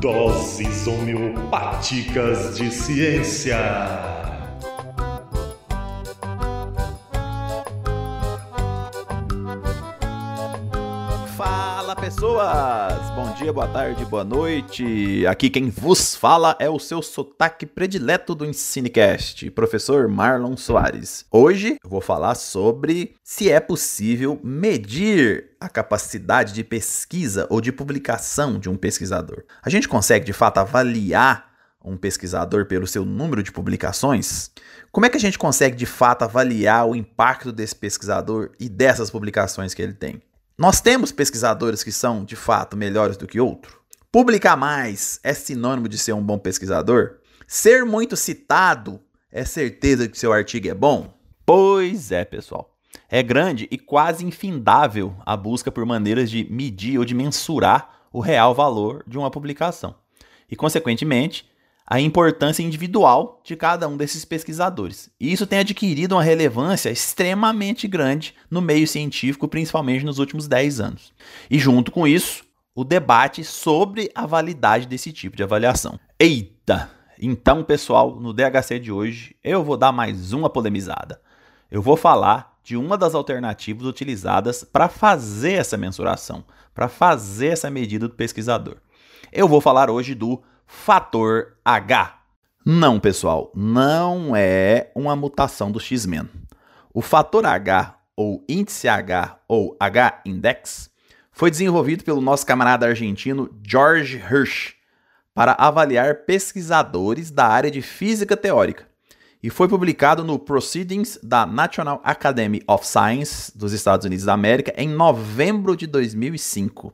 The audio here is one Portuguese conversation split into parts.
Doses homeopáticas de ciência. pessoas! Dia, boa tarde, boa noite. Aqui quem vos fala é o seu sotaque predileto do Ensinecast, professor Marlon Soares. Hoje eu vou falar sobre se é possível medir a capacidade de pesquisa ou de publicação de um pesquisador. A gente consegue de fato avaliar um pesquisador pelo seu número de publicações? Como é que a gente consegue de fato avaliar o impacto desse pesquisador e dessas publicações que ele tem? Nós temos pesquisadores que são, de fato, melhores do que outros? Publicar mais é sinônimo de ser um bom pesquisador? Ser muito citado é certeza que seu artigo é bom? Pois é, pessoal. É grande e quase infindável a busca por maneiras de medir ou de mensurar o real valor de uma publicação. E, consequentemente, a importância individual de cada um desses pesquisadores. E isso tem adquirido uma relevância extremamente grande no meio científico, principalmente nos últimos 10 anos. E junto com isso, o debate sobre a validade desse tipo de avaliação. Eita! Então, pessoal, no DHC de hoje eu vou dar mais uma polemizada. Eu vou falar de uma das alternativas utilizadas para fazer essa mensuração, para fazer essa medida do pesquisador. Eu vou falar hoje do fator H. Não, pessoal, não é uma mutação do X-Men. O fator H, ou índice H, ou H-index, foi desenvolvido pelo nosso camarada argentino George Hirsch para avaliar pesquisadores da área de física teórica e foi publicado no Proceedings da National Academy of Science dos Estados Unidos da América em novembro de 2005.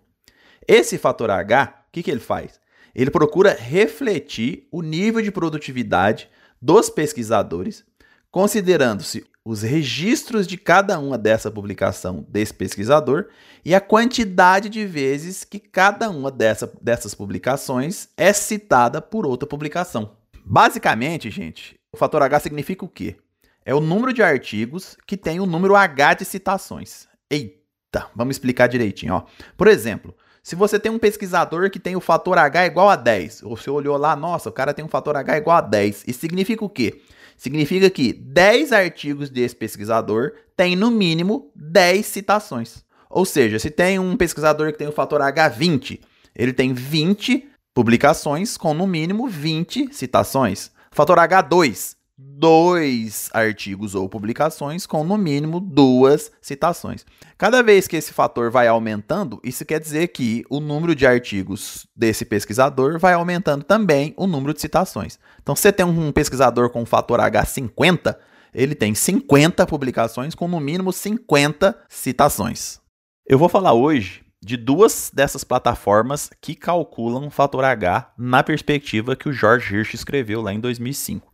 Esse fator H, o que, que ele faz? Ele procura refletir o nível de produtividade dos pesquisadores, considerando-se os registros de cada uma dessa publicação desse pesquisador e a quantidade de vezes que cada uma dessa, dessas publicações é citada por outra publicação. Basicamente, gente, o fator H significa o quê? É o número de artigos que tem o número H de citações. Eita, vamos explicar direitinho. Ó. Por exemplo, se você tem um pesquisador que tem o fator H igual a 10, você olhou lá, nossa, o cara tem um fator H igual a 10, isso significa o quê? Significa que 10 artigos desse pesquisador têm no mínimo 10 citações. Ou seja, se tem um pesquisador que tem o fator H 20, ele tem 20 publicações com no mínimo 20 citações. Fator H2, dois artigos ou publicações com no mínimo duas citações. Cada vez que esse fator vai aumentando, isso quer dizer que o número de artigos desse pesquisador vai aumentando também o número de citações. Então, se você tem um pesquisador com o fator H50, ele tem 50 publicações com no mínimo 50 citações. Eu vou falar hoje de duas dessas plataformas que calculam o fator H na perspectiva que o George Hirsch escreveu lá em 2005.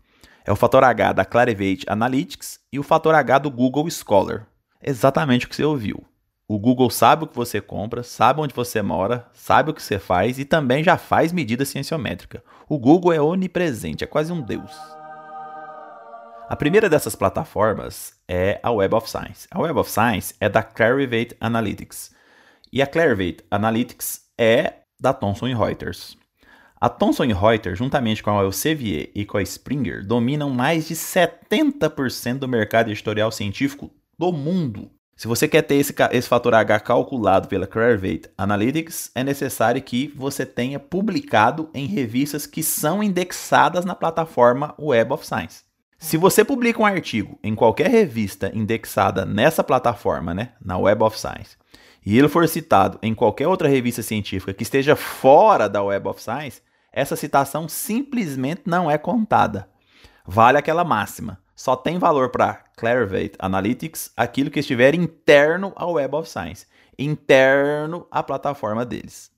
É o fator H da Clarivate Analytics e o fator H do Google Scholar. Exatamente o que você ouviu. O Google sabe o que você compra, sabe onde você mora, sabe o que você faz e também já faz medida cienciométrica. O Google é onipresente, é quase um deus. A primeira dessas plataformas é a Web of Science. A Web of Science é da Clarivate Analytics. E a Clarivate Analytics é da Thomson Reuters. A Thomson Reuters, juntamente com a Elsevier e com a Springer, dominam mais de 70% do mercado editorial científico do mundo. Se você quer ter esse, esse fator H calculado pela Clarivate Analytics, é necessário que você tenha publicado em revistas que são indexadas na plataforma Web of Science. Se você publica um artigo em qualquer revista indexada nessa plataforma, né, na Web of Science, e ele for citado em qualquer outra revista científica que esteja fora da Web of Science, essa citação simplesmente não é contada. Vale aquela máxima. Só tem valor para Clarivate Analytics aquilo que estiver interno ao Web of Science, interno à plataforma deles.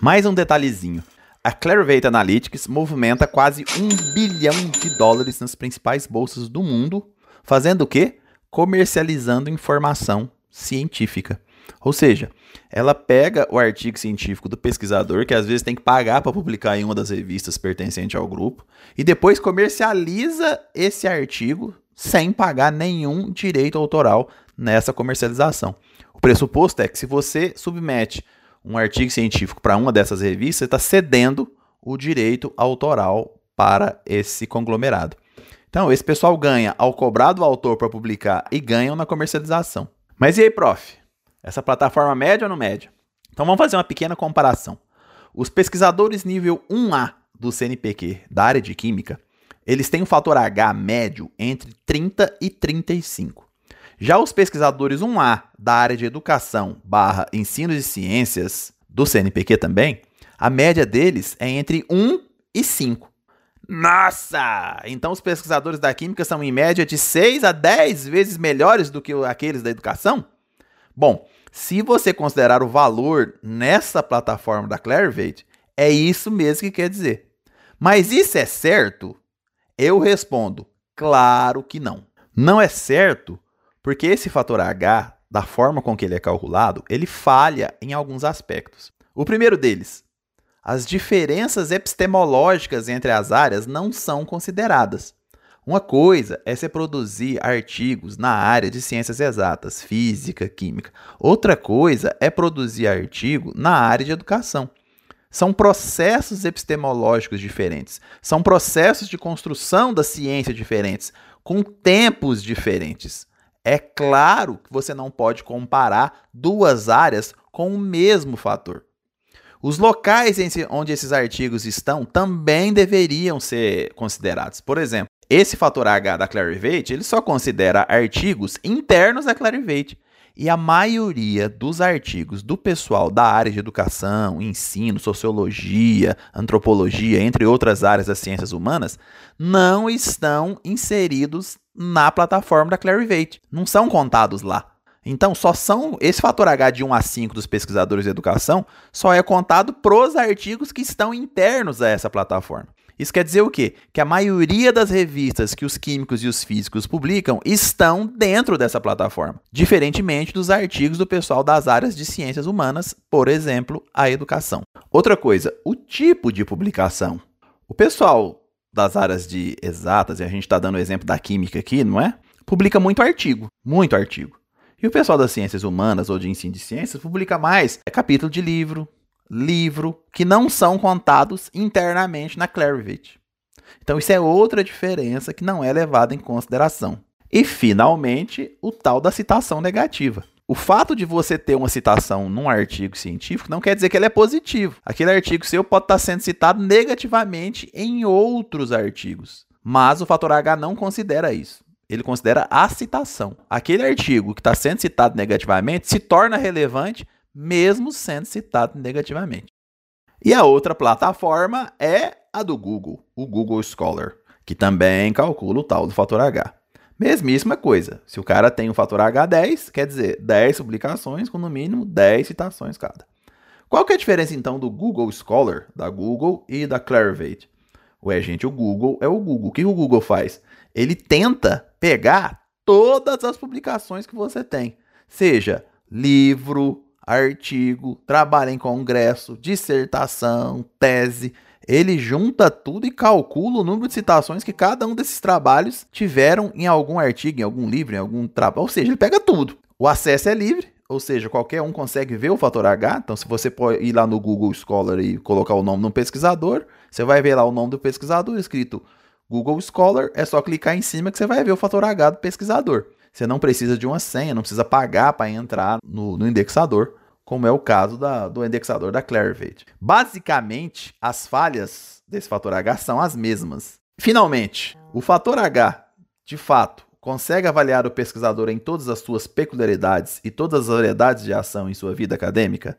Mais um detalhezinho. A Clarivate Analytics movimenta quase um bilhão de dólares nas principais bolsas do mundo, fazendo o quê? Comercializando informação científica. Ou seja, ela pega o artigo científico do pesquisador, que às vezes tem que pagar para publicar em uma das revistas pertencente ao grupo, e depois comercializa esse artigo sem pagar nenhum direito autoral nessa comercialização. O pressuposto é que se você submete um artigo científico para uma dessas revistas, você está cedendo o direito autoral para esse conglomerado. Então, esse pessoal ganha ao cobrar do autor para publicar e ganham na comercialização. Mas e aí, prof? Essa plataforma média ou não média? Então vamos fazer uma pequena comparação. Os pesquisadores nível 1A do CNPq da área de química, eles têm um fator H médio entre 30 e 35. Já os pesquisadores 1A da área de educação barra ensino de ciências do CNPq também, a média deles é entre 1 e 5. Nossa! Então os pesquisadores da química são em média de 6 a 10 vezes melhores do que aqueles da educação? Bom, se você considerar o valor nessa plataforma da Clarivate, é isso mesmo que quer dizer. Mas isso é certo? Eu respondo: claro que não. Não é certo porque esse fator H, da forma com que ele é calculado, ele falha em alguns aspectos. O primeiro deles, as diferenças epistemológicas entre as áreas não são consideradas. Uma coisa é se produzir artigos na área de ciências exatas, física, química. Outra coisa é produzir artigo na área de educação. São processos epistemológicos diferentes, são processos de construção da ciência diferentes, com tempos diferentes. É claro que você não pode comparar duas áreas com o mesmo fator. Os locais onde esses artigos estão também deveriam ser considerados. Por exemplo, esse fator H da Clarivate, ele só considera artigos internos da Clarivate. E a maioria dos artigos do pessoal da área de educação, ensino, sociologia, antropologia, entre outras áreas das ciências humanas, não estão inseridos na plataforma da Clarivate. Não são contados lá. Então, só são esse fator H de 1 a 5 dos pesquisadores de educação só é contado pros artigos que estão internos a essa plataforma. Isso quer dizer o quê? Que a maioria das revistas que os químicos e os físicos publicam estão dentro dessa plataforma, diferentemente dos artigos do pessoal das áreas de ciências humanas, por exemplo, a educação. Outra coisa, o tipo de publicação. O pessoal das áreas de exatas, e a gente está dando o exemplo da química aqui, não é? Publica muito artigo, muito artigo. E o pessoal das ciências humanas ou de ensino de ciências publica mais é capítulo de livro, livro que não são contados internamente na Clarivate. Então isso é outra diferença que não é levada em consideração. E finalmente, o tal da citação negativa. O fato de você ter uma citação num artigo científico não quer dizer que ele é positivo. Aquele artigo seu pode estar sendo citado negativamente em outros artigos. Mas o fator H não considera isso. Ele considera a citação. Aquele artigo que está sendo citado negativamente se torna relevante mesmo sendo citado negativamente. E a outra plataforma é a do Google, o Google Scholar, que também calcula o tal do fator H. Mesmíssima coisa. Se o cara tem o fator H10, quer dizer 10 publicações com no mínimo 10 citações cada. Qual que é a diferença então do Google Scholar, da Google e da Clarivate? Ué, gente, o Google é o Google. O que o Google faz? Ele tenta pegar todas as publicações que você tem, seja livro, artigo, trabalho em congresso, dissertação, tese. Ele junta tudo e calcula o número de citações que cada um desses trabalhos tiveram em algum artigo, em algum livro, em algum trabalho. Ou seja, ele pega tudo. O acesso é livre, ou seja, qualquer um consegue ver o fator H. Então, se você pode ir lá no Google Scholar e colocar o nome de um pesquisador, você vai ver lá o nome do pesquisador escrito Google Scholar. É só clicar em cima que você vai ver o fator H do pesquisador. Você não precisa de uma senha, não precisa pagar para entrar no, no, indexador, como é o caso da, do indexador da Clarivate. Basicamente, as falhas desse fator H são as mesmas. Finalmente, o fator H, de fato, consegue avaliar o pesquisador em todas as suas peculiaridades e todas as variedades de ação em sua vida acadêmica?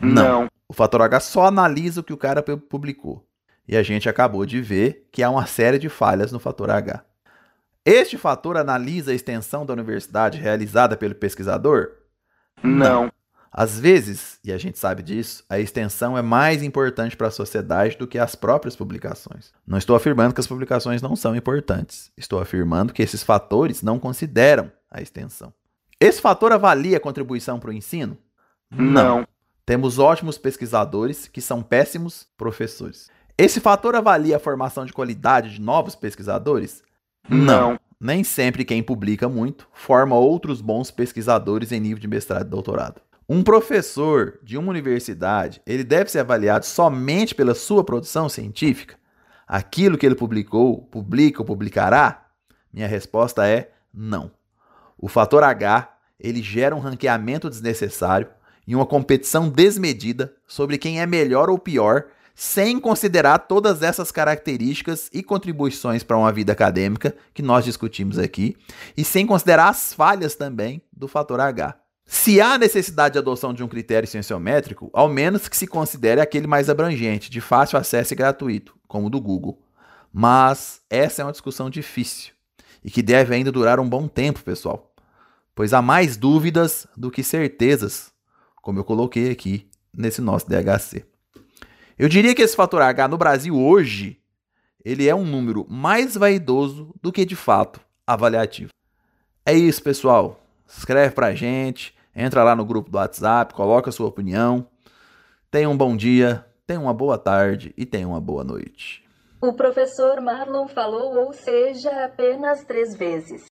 Não. não. O fator H só analisa o que o cara publicou. E a gente acabou de ver que há uma série de falhas no fator H. Este fator analisa a extensão da universidade realizada pelo pesquisador? Não. Às vezes, e a gente sabe disso, a extensão é mais importante para a sociedade do que as próprias publicações. Não estou afirmando que as publicações não são importantes. Estou afirmando que esses fatores não consideram a extensão. Esse fator avalia a contribuição para o ensino? Não. Temos ótimos pesquisadores que são péssimos professores. Esse fator avalia a formação de qualidade de novos pesquisadores? Não. nem sempre quem publica muito forma outros bons pesquisadores em nível de mestrado e doutorado. Um professor de uma universidade, ele deve ser avaliado somente pela sua produção científica? Aquilo que ele publicou, publica ou publicará? Minha resposta é não. O fator H, ele gera um ranqueamento desnecessário e uma competição desmedida sobre quem é melhor ou pior sem considerar todas essas características e contribuições para uma vida acadêmica que nós discutimos aqui, e sem considerar as falhas também do fator H. Se há necessidade de adoção de um critério cienciométrico, ao menos que se considere aquele mais abrangente, de fácil acesso e gratuito, como o do Google. Mas essa é uma discussão difícil e que deve ainda durar um bom tempo, pessoal, pois há mais dúvidas do que certezas, como eu coloquei aqui nesse nosso DHC. Eu diria que esse fator H no Brasil hoje, ele é um número mais vaidoso do que de fato avaliativo. É isso, pessoal. Escreve pra gente, entra lá no grupo do WhatsApp, coloca a sua opinião. Tenha um bom dia, tenha uma boa tarde e tenha uma boa noite. O professor Marlon falou ou seja apenas três vezes.